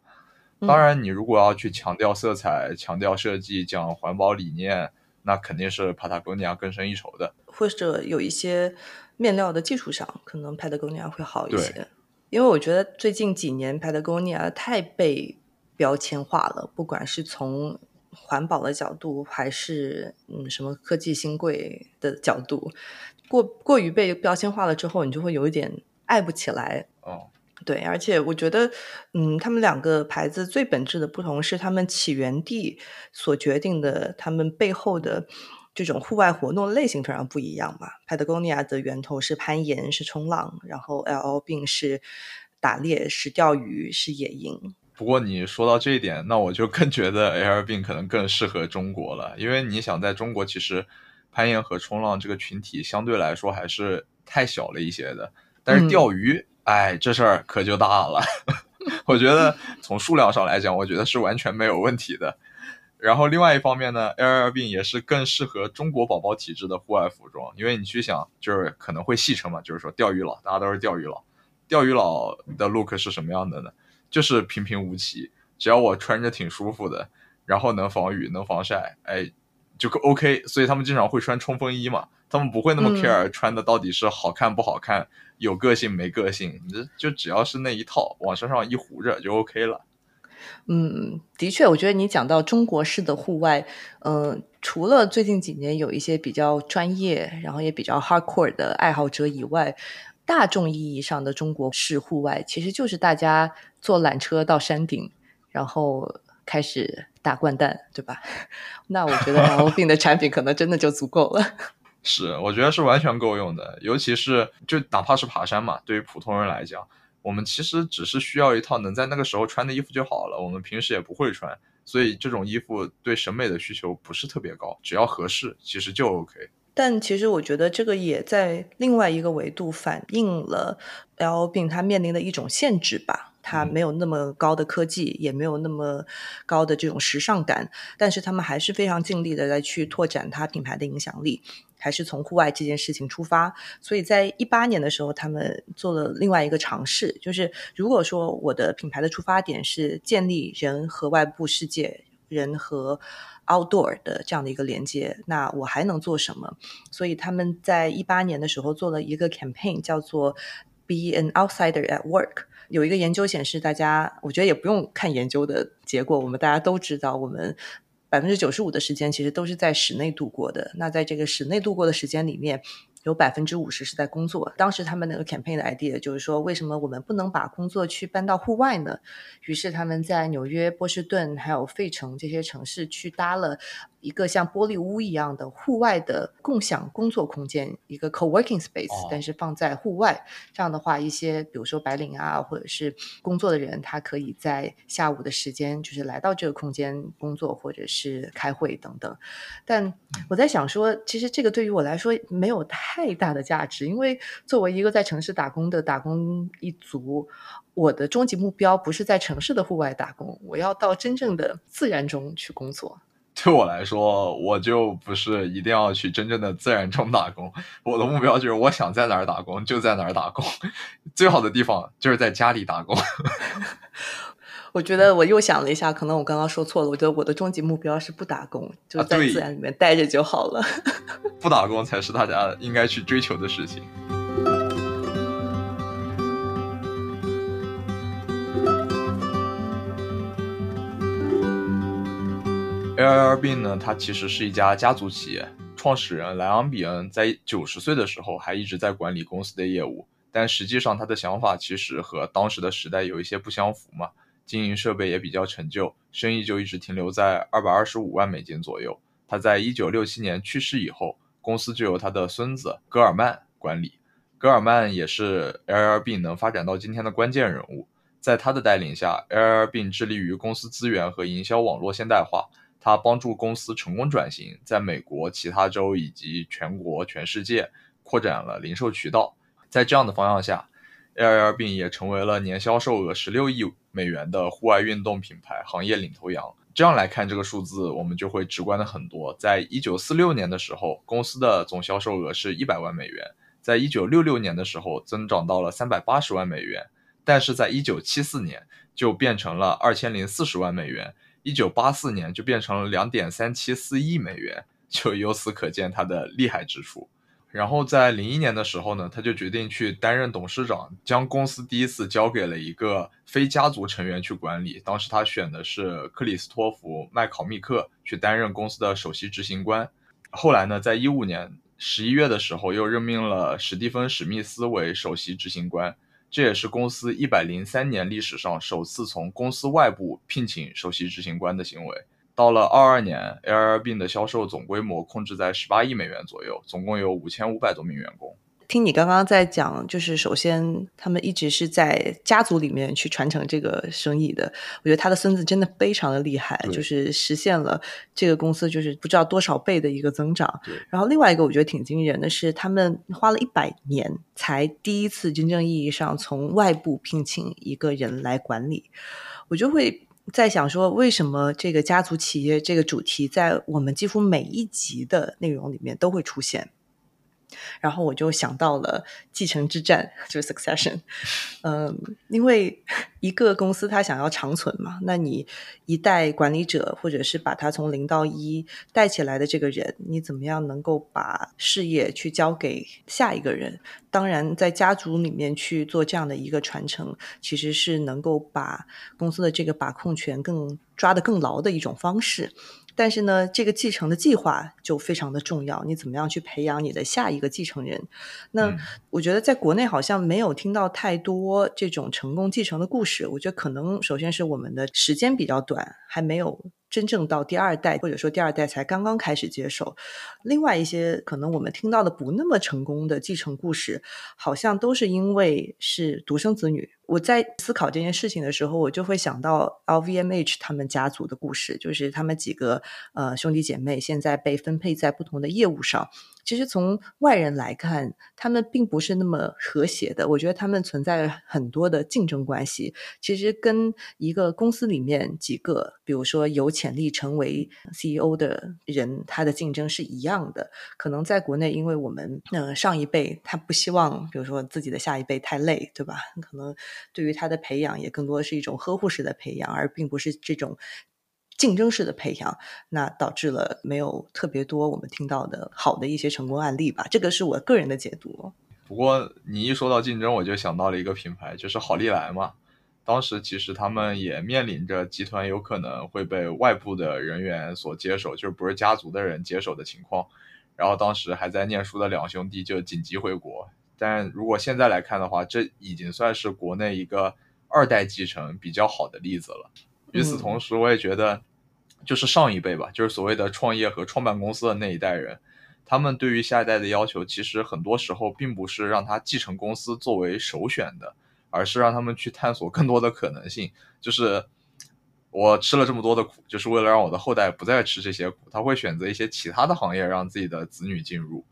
当然，你如果要去强调色彩、强调设计、讲环保理念，那肯定是 Patagonia 更胜一筹的。或者有一些面料的技术上，可能 Patagonia 会好一些。因为我觉得最近几年 Patagonia 太被标签化了，不管是从环保的角度，还是嗯什么科技新贵的角度，过过于被标签化了之后，你就会有一点爱不起来。哦，对，而且我觉得，嗯，他们两个牌子最本质的不同是，他们起源地所决定的，他们背后的这种户外活动类型非常不一样嘛。Patagonia 的源头是攀岩，是冲浪，然后 Bean 是打猎，是钓鱼，是野营。不过你说到这一点，那我就更觉得 Airbnb 可能更适合中国了，因为你想在中国，其实攀岩和冲浪这个群体相对来说还是太小了一些的。但是钓鱼，哎，这事儿可就大了。*laughs* 我觉得从数量上来讲，我觉得是完全没有问题的。然后另外一方面呢，Air Bean 也是更适合中国宝宝体质的户外服装，因为你去想，就是可能会戏称嘛，就是说钓鱼佬，大家都是钓鱼佬。钓鱼佬的 look 是什么样的呢？就是平平无奇，只要我穿着挺舒服的，然后能防雨能防晒，哎，就 OK。所以他们经常会穿冲锋衣嘛，他们不会那么 care 穿的到底是好看不好看，有个性没个性，你就只要是那一套往身上一糊着就 OK 了。嗯，的确，我觉得你讲到中国式的户外，嗯，除了最近几年有一些比较专业，然后也比较 hardcore 的爱好者以外。大众意义上的中国式户外，其实就是大家坐缆车到山顶，然后开始打掼蛋，对吧？*laughs* 那我觉得 L B 的产品可能真的就足够了。*laughs* 是，我觉得是完全够用的。尤其是就哪怕是爬山嘛，对于普通人来讲，我们其实只是需要一套能在那个时候穿的衣服就好了。我们平时也不会穿，所以这种衣服对审美的需求不是特别高，只要合适，其实就 OK。但其实我觉得这个也在另外一个维度反映了 L 病它面临的一种限制吧，它没有那么高的科技，也没有那么高的这种时尚感，但是他们还是非常尽力的在去拓展它品牌的影响力，还是从户外这件事情出发。所以在一八年的时候，他们做了另外一个尝试，就是如果说我的品牌的出发点是建立人和外部世界，人和 outdoor 的这样的一个连接，那我还能做什么？所以他们在一八年的时候做了一个 campaign，叫做 Be an outsider at work。有一个研究显示，大家我觉得也不用看研究的结果，我们大家都知道，我们百分之九十五的时间其实都是在室内度过的。那在这个室内度过的时间里面，有百分之五十是在工作。当时他们那个 campaign 的 idea 就是说，为什么我们不能把工作去搬到户外呢？于是他们在纽约、波士顿还有费城这些城市去搭了。一个像玻璃屋一样的户外的共享工作空间，一个 co-working space，但是放在户外。这样的话，一些比如说白领啊，或者是工作的人，他可以在下午的时间，就是来到这个空间工作，或者是开会等等。但我在想说，其实这个对于我来说没有太大的价值，因为作为一个在城市打工的打工一族，我的终极目标不是在城市的户外打工，我要到真正的自然中去工作。对我来说，我就不是一定要去真正的自然中打工。我的目标就是，我想在哪儿打工就在哪儿打工，最好的地方就是在家里打工。*laughs* 我觉得我又想了一下，可能我刚刚说错了。我觉得我的终极目标是不打工，就在自然里面待着就好了。*laughs* 不打工才是大家应该去追求的事情。Airbnb 呢，它其实是一家家族企业，创始人莱昂比恩在九十岁的时候还一直在管理公司的业务，但实际上他的想法其实和当时的时代有一些不相符嘛。经营设备也比较陈旧，生意就一直停留在二百二十五万美金左右。他在一九六七年去世以后，公司就由他的孙子戈尔曼管理。戈尔曼也是 Airbnb 能发展到今天的关键人物。在他的带领下，Airbnb 致力于公司资源和营销网络现代化。他帮助公司成功转型，在美国其他州以及全国、全世界扩展了零售渠道。在这样的方向下。Airbnb 也成为了年销售额十六亿美元的户外运动品牌行业领头羊。这样来看，这个数字我们就会直观的很多。在一九四六年的时候，公司的总销售额是一百万美元；在一九六六年的时候，增长到了三百八十万美元；但是在一九七四年就变成了二千零四十万美元；一九八四年就变成了两点三七四亿美元。就由此可见它的厉害之处。然后在零一年的时候呢，他就决定去担任董事长，将公司第一次交给了一个非家族成员去管理。当时他选的是克里斯托弗·麦考密克去担任公司的首席执行官。后来呢，在一五年十一月的时候，又任命了史蒂芬·史密斯为首席执行官。这也是公司一百零三年历史上首次从公司外部聘请首席执行官的行为。到了二二年，Airbnb 的销售总规模控制在十八亿美元左右，总共有五千五百多名员工。听你刚刚在讲，就是首先他们一直是在家族里面去传承这个生意的。我觉得他的孙子真的非常的厉害，就是实现了这个公司就是不知道多少倍的一个增长。然后另外一个我觉得挺惊人的是，他们花了一百年才第一次真正意义上从外部聘请一个人来管理，我就会。在想说，为什么这个家族企业这个主题在我们几乎每一集的内容里面都会出现？然后我就想到了继承之战，*laughs* 就是 succession。嗯，因为一个公司它想要长存嘛，那你一代管理者或者是把他从零到一带起来的这个人，你怎么样能够把事业去交给下一个人？当然，在家族里面去做这样的一个传承，其实是能够把公司的这个把控权更抓得更牢的一种方式。但是呢，这个继承的计划就非常的重要。你怎么样去培养你的下一个继承人？那我觉得在国内好像没有听到太多这种成功继承的故事。我觉得可能首先是我们的时间比较短，还没有。真正到第二代，或者说第二代才刚刚开始接手，另外一些可能我们听到的不那么成功的继承故事，好像都是因为是独生子女。我在思考这件事情的时候，我就会想到 LVMH 他们家族的故事，就是他们几个呃兄弟姐妹现在被分配在不同的业务上。其实从外人来看，他们并不是那么和谐的。我觉得他们存在很多的竞争关系。其实跟一个公司里面几个，比如说有潜力成为 CEO 的人，他的竞争是一样的。可能在国内，因为我们呃上一辈他不希望，比如说自己的下一辈太累，对吧？可能对于他的培养也更多的是一种呵护式的培养，而并不是这种。竞争式的培养，那导致了没有特别多我们听到的好的一些成功案例吧。这个是我个人的解读。不过你一说到竞争，我就想到了一个品牌，就是好利来嘛。当时其实他们也面临着集团有可能会被外部的人员所接手，就是不是家族的人接手的情况。然后当时还在念书的两兄弟就紧急回国。但如果现在来看的话，这已经算是国内一个二代继承比较好的例子了。与此同时，我也觉得。就是上一辈吧，就是所谓的创业和创办公司的那一代人，他们对于下一代的要求，其实很多时候并不是让他继承公司作为首选的，而是让他们去探索更多的可能性。就是我吃了这么多的苦，就是为了让我的后代不再吃这些苦，他会选择一些其他的行业让自己的子女进入。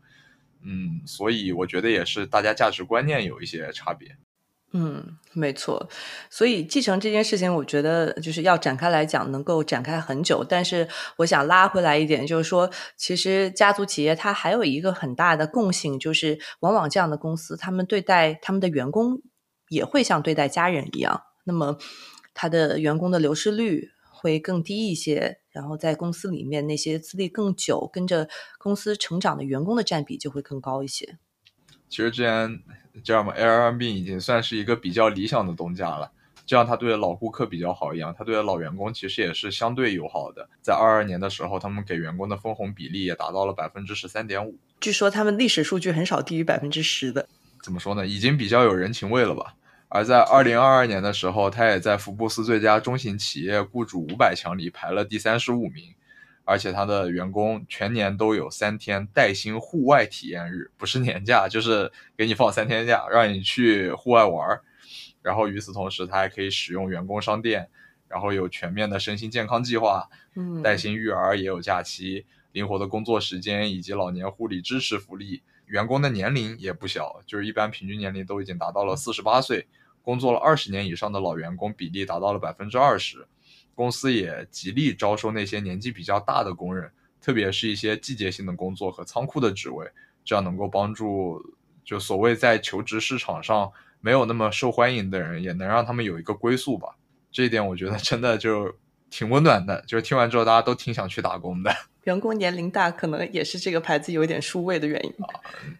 嗯，所以我觉得也是大家价值观念有一些差别。嗯，没错。所以继承这件事情，我觉得就是要展开来讲，能够展开很久。但是我想拉回来一点，就是说，其实家族企业它还有一个很大的共性，就是往往这样的公司，他们对待他们的员工也会像对待家人一样。那么，他的员工的流失率会更低一些，然后在公司里面那些资历更久、跟着公司成长的员工的占比就会更高一些。其实之前。知道吗？Airbnb 已经算是一个比较理想的东家了，就像他对老顾客比较好一样，他对老员工其实也是相对友好的。在二二年的时候，他们给员工的分红比例也达到了百分之十三点五。据说他们历史数据很少低于百分之十的。怎么说呢？已经比较有人情味了吧？而在二零二二年的时候，他也在福布斯最佳中型企业雇主五百强里排了第三十五名。而且他的员工全年都有三天带薪户外体验日，不是年假，就是给你放三天假，让你去户外玩儿。然后与此同时，他还可以使用员工商店，然后有全面的身心健康计划，嗯，带薪育儿也有假期，灵活的工作时间以及老年护理支持福利。员工的年龄也不小，就是一般平均年龄都已经达到了四十八岁，工作了二十年以上的老员工比例达到了百分之二十。公司也极力招收那些年纪比较大的工人，特别是一些季节性的工作和仓库的职位，这样能够帮助就所谓在求职市场上没有那么受欢迎的人，也能让他们有一个归宿吧。这一点我觉得真的就挺温暖的，就是听完之后大家都挺想去打工的。*laughs* 员工年龄大，可能也是这个牌子有点数位的原因。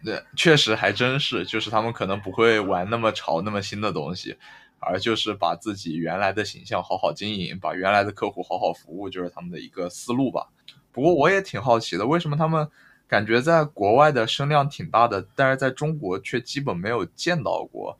对，确实还真是，就是他们可能不会玩那么潮、那么新的东西。而就是把自己原来的形象好好经营，把原来的客户好好服务，就是他们的一个思路吧。不过我也挺好奇的，为什么他们感觉在国外的声量挺大的，但是在中国却基本没有见到过？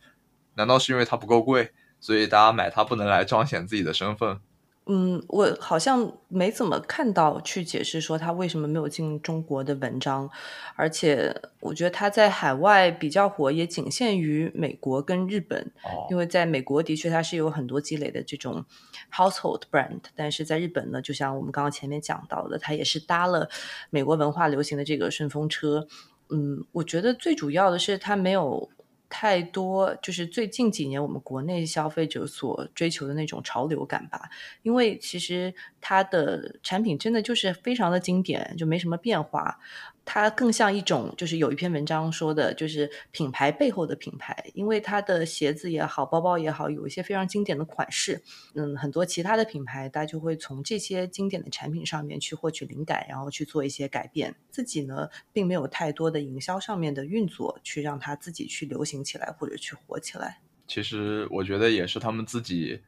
难道是因为它不够贵，所以大家买它不能来彰显自己的身份？嗯，我好像没怎么看到去解释说他为什么没有进中国的文章，而且我觉得他在海外比较火，也仅限于美国跟日本。哦，因为在美国的确它是有很多积累的这种 household brand，但是在日本呢，就像我们刚刚前面讲到的，它也是搭了美国文化流行的这个顺风车。嗯，我觉得最主要的是他没有。太多就是最近几年我们国内消费者所追求的那种潮流感吧，因为其实它的产品真的就是非常的经典，就没什么变化。它更像一种，就是有一篇文章说的，就是品牌背后的品牌，因为它的鞋子也好，包包也好，有一些非常经典的款式，嗯，很多其他的品牌，大家就会从这些经典的产品上面去获取灵感，然后去做一些改变。自己呢，并没有太多的营销上面的运作，去让它自己去流行起来或者去火起来。其实我觉得也是他们自己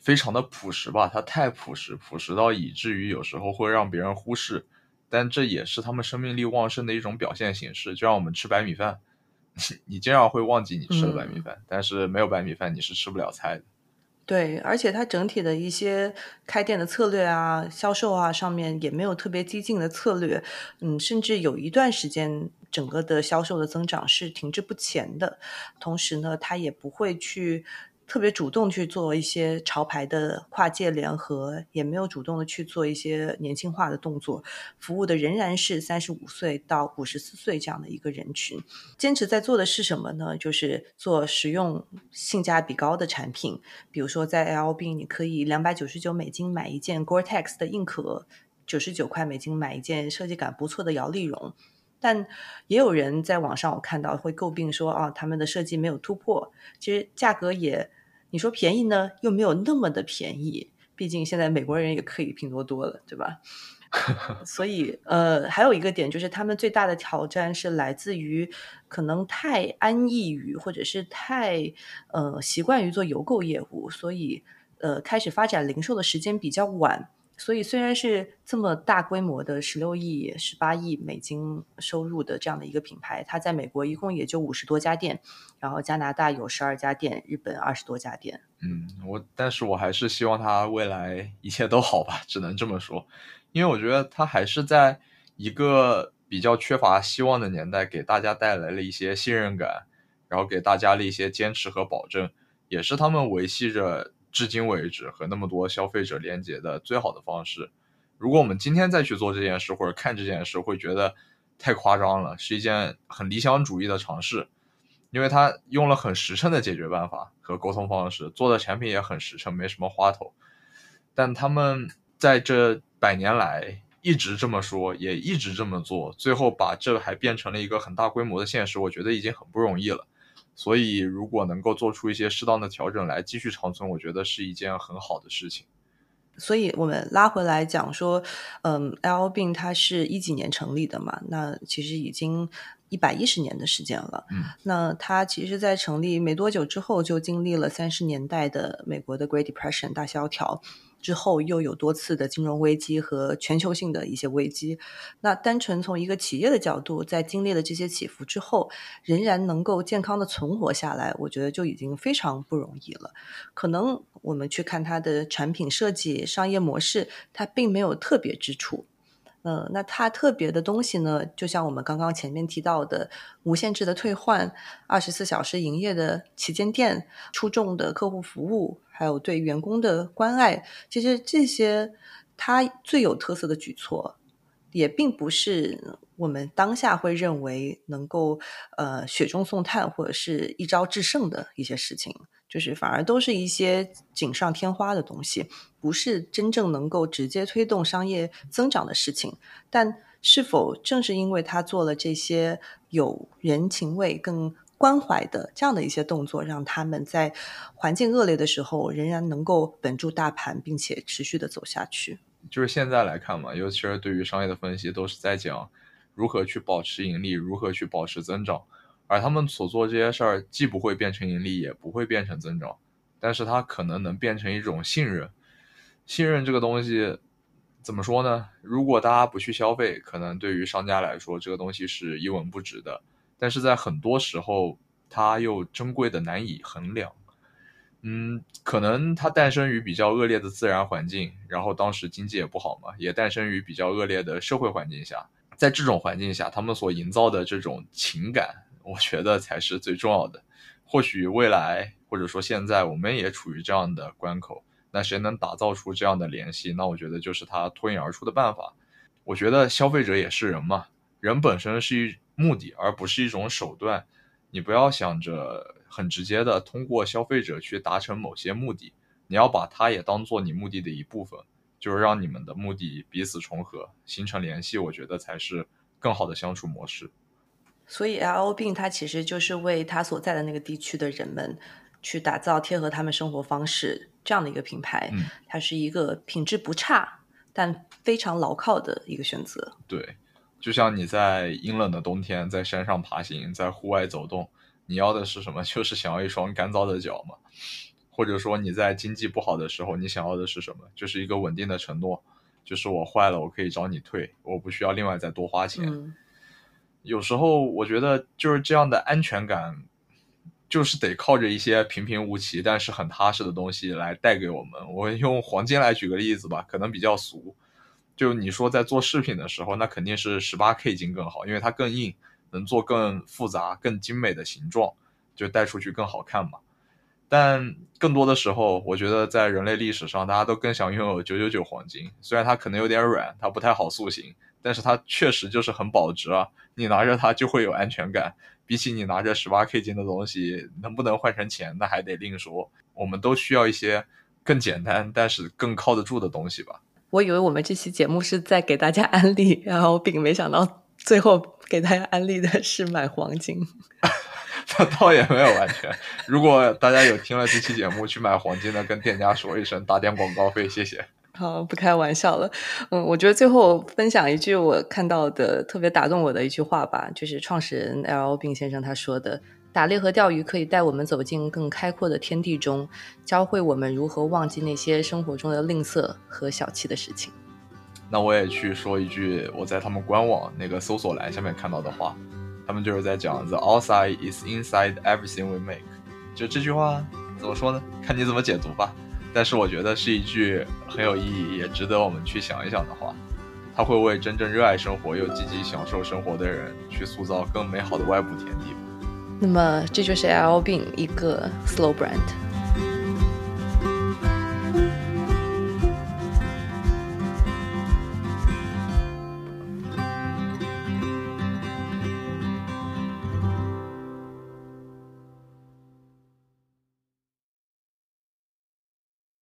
非常的朴实吧，它太朴实，朴实到以至于有时候会让别人忽视。但这也是他们生命力旺盛的一种表现形式，就像我们吃白米饭，*laughs* 你经常会忘记你吃了白米饭，但是没有白米饭你是吃不了菜的。对，而且它整体的一些开店的策略啊、销售啊上面也没有特别激进的策略，嗯，甚至有一段时间整个的销售的增长是停滞不前的，同时呢，它也不会去。特别主动去做一些潮牌的跨界联合，也没有主动的去做一些年轻化的动作，服务的仍然是三十五岁到五十四岁这样的一个人群。坚持在做的是什么呢？就是做实用、性价比高的产品。比如说，在 LB，你可以两百九十九美金买一件 Gore-Tex 的硬壳，九十九块美金买一件设计感不错的摇粒绒。但也有人在网上我看到会诟病说啊，他们的设计没有突破，其实价格也。你说便宜呢，又没有那么的便宜，毕竟现在美国人也可以拼多多了，对吧？*laughs* 所以，呃，还有一个点就是，他们最大的挑战是来自于可能太安逸于，或者是太呃习惯于做邮购业务，所以呃开始发展零售的时间比较晚。所以虽然是这么大规模的十六亿、十八亿美金收入的这样的一个品牌，它在美国一共也就五十多家店，然后加拿大有十二家店，日本二十多家店。嗯，我但是我还是希望它未来一切都好吧，只能这么说，因为我觉得它还是在一个比较缺乏希望的年代，给大家带来了一些信任感，然后给大家了一些坚持和保证，也是他们维系着。至今为止和那么多消费者连接的最好的方式，如果我们今天再去做这件事或者看这件事，会觉得太夸张了，是一件很理想主义的尝试。因为他用了很实诚的解决办法和沟通方式，做的产品也很实诚，没什么花头。但他们在这百年来一直这么说，也一直这么做，最后把这还变成了一个很大规模的现实，我觉得已经很不容易了。所以，如果能够做出一些适当的调整来继续长存，我觉得是一件很好的事情。所以我们拉回来讲说，嗯，L 病它是一几年成立的嘛？那其实已经一百一十年的时间了。嗯，那它其实，在成立没多久之后，就经历了三十年代的美国的 Great Depression 大萧条。之后又有多次的金融危机和全球性的一些危机，那单纯从一个企业的角度，在经历了这些起伏之后，仍然能够健康的存活下来，我觉得就已经非常不容易了。可能我们去看它的产品设计、商业模式，它并没有特别之处。呃，那它特别的东西呢，就像我们刚刚前面提到的，无限制的退换、二十四小时营业的旗舰店、出众的客户服务。还有对员工的关爱，其实这些他最有特色的举措，也并不是我们当下会认为能够呃雪中送炭或者是一招制胜的一些事情，就是反而都是一些锦上添花的东西，不是真正能够直接推动商业增长的事情。但是否正是因为他做了这些有人情味、更关怀的这样的一些动作，让他们在环境恶劣的时候仍然能够稳住大盘，并且持续的走下去。就是现在来看嘛，尤其是对于商业的分析，都是在讲如何去保持盈利，如何去保持增长。而他们所做这些事儿，既不会变成盈利，也不会变成增长，但是它可能能变成一种信任。信任这个东西怎么说呢？如果大家不去消费，可能对于商家来说，这个东西是一文不值的。但是在很多时候，它又珍贵的难以衡量。嗯，可能它诞生于比较恶劣的自然环境，然后当时经济也不好嘛，也诞生于比较恶劣的社会环境下。在这种环境下，他们所营造的这种情感，我觉得才是最重要的。或许未来，或者说现在，我们也处于这样的关口。那谁能打造出这样的联系？那我觉得就是他脱颖而出的办法。我觉得消费者也是人嘛，人本身是一。目的，而不是一种手段。你不要想着很直接的通过消费者去达成某些目的，你要把它也当做你目的的一部分，就是让你们的目的彼此重合，形成联系。我觉得才是更好的相处模式。所以，L O 病它其实就是为他所在的那个地区的人们去打造贴合他们生活方式这样的一个品牌。嗯，它是一个品质不差但非常牢靠的一个选择。对。就像你在阴冷的冬天在山上爬行，在户外走动，你要的是什么？*laughs* 就是想要一双干燥的脚嘛。或者说你在经济不好的时候，你想要的是什么？就是一个稳定的承诺，就是我坏了我可以找你退，我不需要另外再多花钱。有时候我觉得就是这样的安全感，就是得靠着一些平平无奇但是很踏实的东西来带给我们。我用黄金来举个例子吧，可能比较俗。就你说在做饰品的时候，那肯定是十八 K 金更好，因为它更硬，能做更复杂、更精美的形状，就戴出去更好看嘛。但更多的时候，我觉得在人类历史上，大家都更想拥有九九九黄金。虽然它可能有点软，它不太好塑形，但是它确实就是很保值啊。你拿着它就会有安全感，比起你拿着十八 K 金的东西，能不能换成钱，那还得另说。我们都需要一些更简单，但是更靠得住的东西吧。我以为我们这期节目是在给大家安利，然后并没想到最后给大家安利的是买黄金。*laughs* 那倒也没有完全。如果大家有听了这期节目去买黄金的，跟店家说一声，打点广告费，谢谢。好，不开玩笑了。嗯，我觉得最后分享一句我看到的特别打动我的一句话吧，就是创始人 L. O. 病先生他说的。打猎和钓鱼可以带我们走进更开阔的天地中，教会我们如何忘记那些生活中的吝啬和小气的事情。那我也去说一句我在他们官网那个搜索栏下面看到的话，他们就是在讲 “The outside is inside everything we make”。就这句话怎么说呢？看你怎么解读吧。但是我觉得是一句很有意义也值得我们去想一想的话他会为真正热爱生活又积极享受生活的人去塑造更美好的外部天地那么这就是 llb 一个 slow brand